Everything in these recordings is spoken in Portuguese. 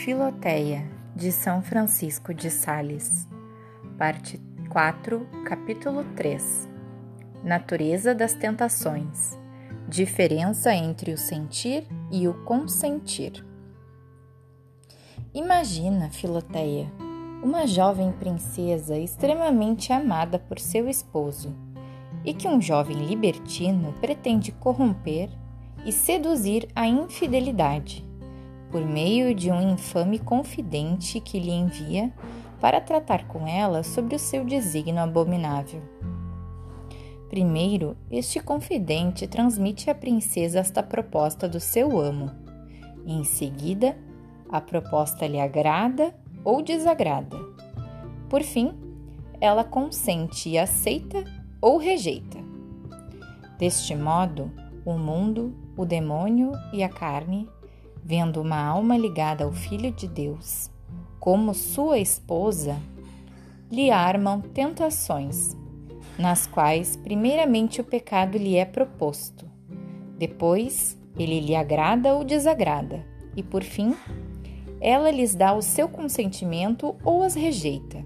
Filoteia, de São Francisco de Sales, Parte 4, Capítulo 3 Natureza das tentações. Diferença entre o sentir e o consentir. Imagina, Filoteia, uma jovem princesa extremamente amada por seu esposo e que um jovem libertino pretende corromper e seduzir a infidelidade por meio de um infame confidente que lhe envia para tratar com ela sobre o seu desígnio abominável. Primeiro, este confidente transmite à princesa esta proposta do seu amo. Em seguida, a proposta lhe agrada ou desagrada. Por fim, ela consente e aceita ou rejeita. Deste modo, o mundo, o demônio e a carne vendo uma alma ligada ao Filho de Deus como sua esposa, lhe armam tentações, nas quais, primeiramente, o pecado lhe é proposto, depois, ele lhe agrada ou desagrada, e por fim, ela lhes dá o seu consentimento ou as rejeita.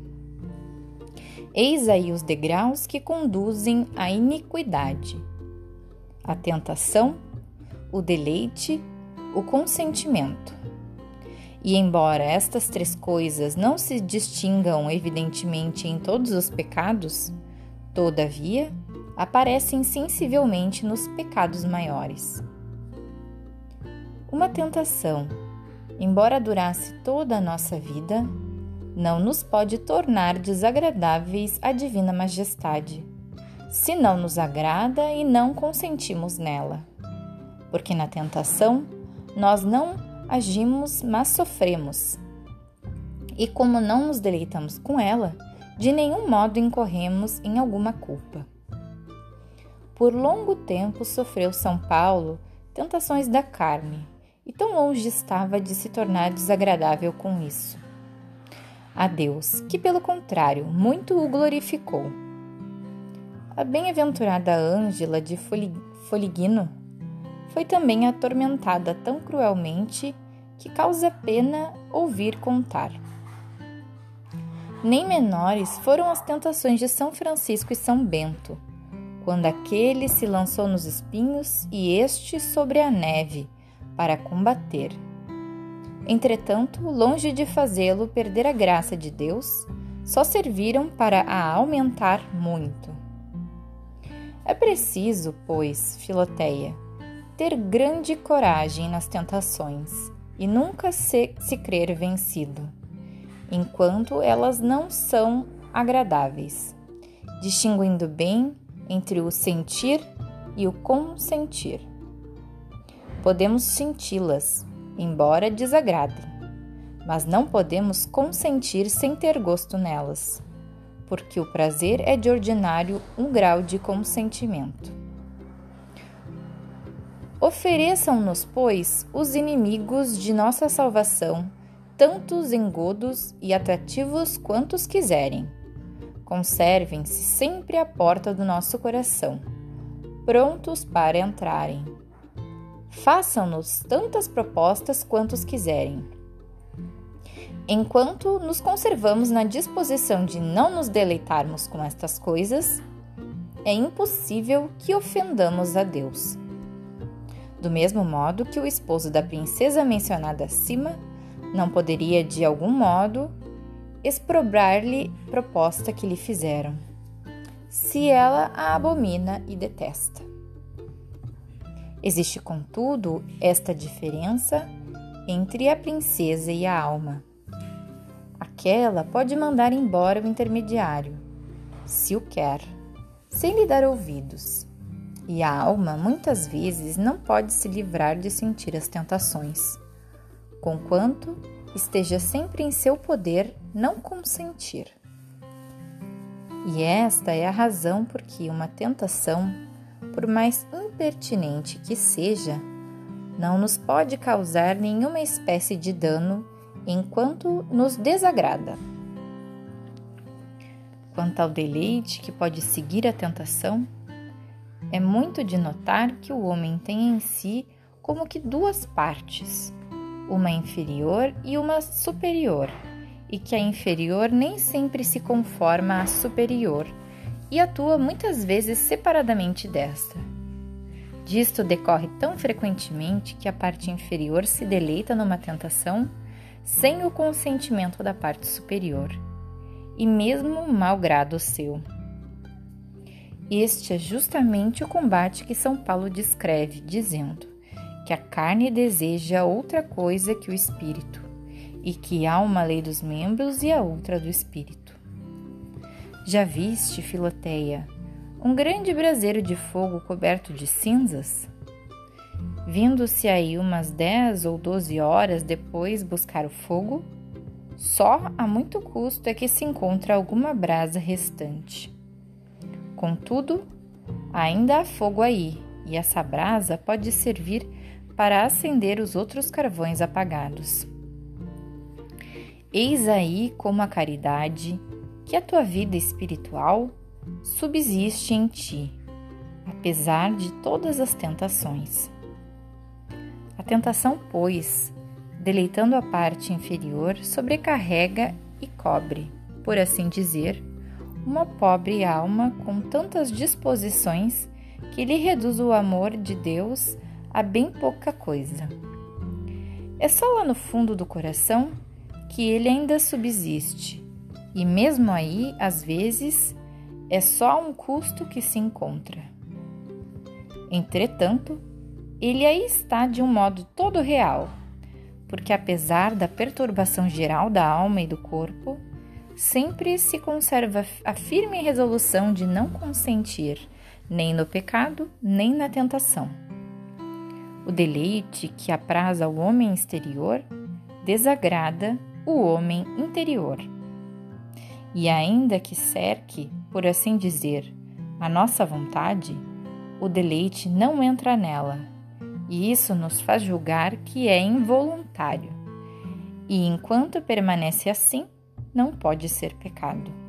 Eis aí os degraus que conduzem à iniquidade: a tentação, o deleite o consentimento. E embora estas três coisas não se distingam evidentemente em todos os pecados, todavia aparecem sensivelmente nos pecados maiores. Uma tentação, embora durasse toda a nossa vida, não nos pode tornar desagradáveis à Divina Majestade, se não nos agrada e não consentimos nela. Porque na tentação nós não agimos, mas sofremos. E como não nos deleitamos com ela, de nenhum modo incorremos em alguma culpa. Por longo tempo sofreu São Paulo tentações da carne, e tão longe estava de se tornar desagradável com isso. A Deus, que pelo contrário muito o glorificou. A bem-aventurada Ângela de Foligno foi também atormentada tão cruelmente que causa pena ouvir contar. Nem menores foram as tentações de São Francisco e São Bento, quando aquele se lançou nos espinhos e este sobre a neve para combater. Entretanto, longe de fazê-lo perder a graça de Deus, só serviram para a aumentar muito. É preciso, pois, Filoteia, ter grande coragem nas tentações e nunca se, se crer vencido, enquanto elas não são agradáveis, distinguindo bem entre o sentir e o consentir. Podemos senti-las, embora desagradem, mas não podemos consentir sem ter gosto nelas, porque o prazer é de ordinário um grau de consentimento. Ofereçam-nos, pois, os inimigos de nossa salvação, tantos engodos e atrativos quantos quiserem. Conservem-se sempre à porta do nosso coração, prontos para entrarem. Façam-nos tantas propostas quantos quiserem. Enquanto nos conservamos na disposição de não nos deleitarmos com estas coisas, é impossível que ofendamos a Deus do mesmo modo que o esposo da princesa mencionada acima não poderia de algum modo exprobrar-lhe proposta que lhe fizeram, se ela a abomina e detesta. Existe, contudo, esta diferença entre a princesa e a alma. Aquela pode mandar embora o intermediário, se o quer, sem lhe dar ouvidos e a alma muitas vezes não pode se livrar de sentir as tentações, conquanto esteja sempre em seu poder não consentir. E esta é a razão por que uma tentação, por mais impertinente que seja, não nos pode causar nenhuma espécie de dano enquanto nos desagrada. Quanto ao deleite que pode seguir a tentação, é muito de notar que o homem tem em si como que duas partes, uma inferior e uma superior, e que a inferior nem sempre se conforma à superior e atua muitas vezes separadamente desta. Disto decorre tão frequentemente que a parte inferior se deleita numa tentação sem o consentimento da parte superior, e mesmo malgrado seu. Este é justamente o combate que São Paulo descreve, dizendo que a carne deseja outra coisa que o espírito, e que há uma lei dos membros e a outra do espírito. Já viste, Filoteia, um grande braseiro de fogo coberto de cinzas? Vindo-se aí umas dez ou doze horas depois buscar o fogo, só a muito custo é que se encontra alguma brasa restante. Contudo, ainda há fogo aí, e essa brasa pode servir para acender os outros carvões apagados. Eis aí como a caridade, que a tua vida espiritual subsiste em ti, apesar de todas as tentações. A tentação, pois, deleitando a parte inferior, sobrecarrega e cobre, por assim dizer, uma pobre alma com tantas disposições que lhe reduz o amor de Deus a bem pouca coisa. É só lá no fundo do coração que ele ainda subsiste, e mesmo aí, às vezes, é só um custo que se encontra. Entretanto, ele aí está de um modo todo real, porque apesar da perturbação geral da alma e do corpo, sempre se conserva a firme resolução de não consentir nem no pecado, nem na tentação. O deleite que apraz ao homem exterior desagrada o homem interior. E ainda que cerque, por assim dizer, a nossa vontade, o deleite não entra nela, e isso nos faz julgar que é involuntário. E enquanto permanece assim, não pode ser pecado.